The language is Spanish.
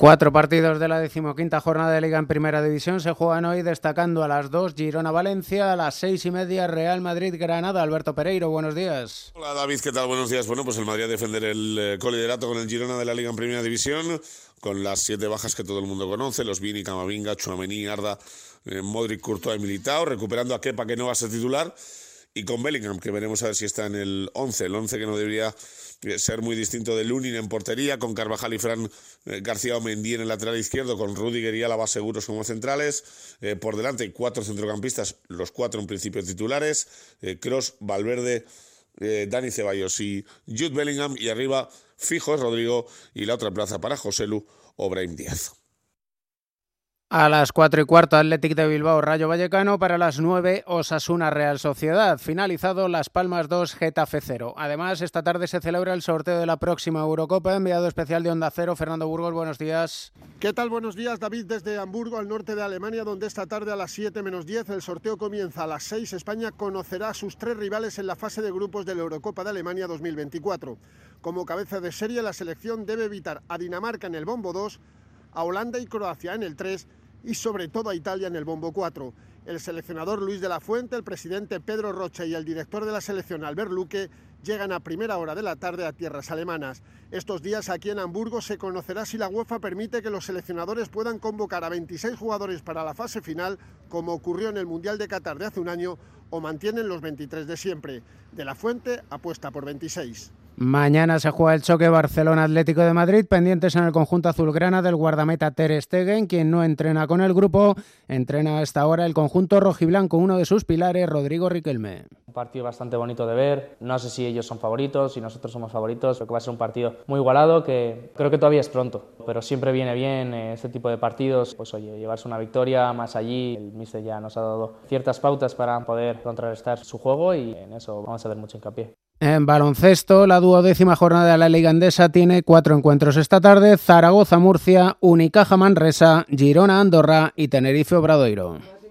Cuatro partidos de la decimoquinta jornada de Liga en Primera División se juegan hoy, destacando a las dos Girona-Valencia, a las seis y media Real Madrid-Granada. Alberto Pereiro, buenos días. Hola David, ¿qué tal? Buenos días. Bueno, pues el Madrid a defender el eh, coliderato con el Girona de la Liga en Primera División, con las siete bajas que todo el mundo conoce, los Vini, Camavinga, Chuamení, Arda, eh, Modric, Courtois y Militao, recuperando a Kepa que no va a ser titular, y con Bellingham, que veremos a ver si está en el 11, el 11 que no debería ser muy distinto de Lunin en portería, con Carvajal y Fran eh, García o Mendy en el lateral izquierdo, con Rudiger y Álava seguros como centrales. Eh, por delante cuatro centrocampistas, los cuatro en principio titulares, Cross, eh, Valverde, Dani Ceballos y Jude Bellingham, y arriba fijos Rodrigo y la otra plaza para Joselu o Brahim Díaz. A las cuatro y cuarto, Athletic de Bilbao, Rayo Vallecano. Para las nueve, Osasuna Real Sociedad. Finalizado Las Palmas 2, Getafe 0. Además, esta tarde se celebra el sorteo de la próxima Eurocopa. Enviado especial de Onda Cero, Fernando Burgos, buenos días. ¿Qué tal? Buenos días, David, desde Hamburgo, al norte de Alemania, donde esta tarde a las 7 menos 10 el sorteo comienza. A las 6, España conocerá a sus tres rivales en la fase de grupos de la Eurocopa de Alemania 2024. Como cabeza de serie, la selección debe evitar a Dinamarca en el bombo 2, a Holanda y Croacia en el 3 y sobre todo a Italia en el bombo 4. El seleccionador Luis de la Fuente, el presidente Pedro Rocha y el director de la selección Albert Luque llegan a primera hora de la tarde a tierras alemanas. Estos días aquí en Hamburgo se conocerá si la UEFA permite que los seleccionadores puedan convocar a 26 jugadores para la fase final, como ocurrió en el Mundial de Qatar de hace un año, o mantienen los 23 de siempre. De la Fuente apuesta por 26. Mañana se juega el choque Barcelona-Atlético de Madrid, pendientes en el conjunto azulgrana del guardameta Ter Stegen, quien no entrena con el grupo, entrena a esta hora el conjunto rojiblanco, uno de sus pilares, Rodrigo Riquelme. Un partido bastante bonito de ver, no sé si ellos son favoritos, si nosotros somos favoritos, creo que va a ser un partido muy igualado, que creo que todavía es pronto, pero siempre viene bien eh, este tipo de partidos, pues oye, llevarse una victoria más allí, el míster ya nos ha dado ciertas pautas para poder contrarrestar su juego y en eso vamos a ver mucho hincapié. En baloncesto, la duodécima jornada de la Liga Endesa tiene cuatro encuentros esta tarde: Zaragoza-Murcia, Unicaja-Manresa, Girona-Andorra y Tenerife-Obradoiro.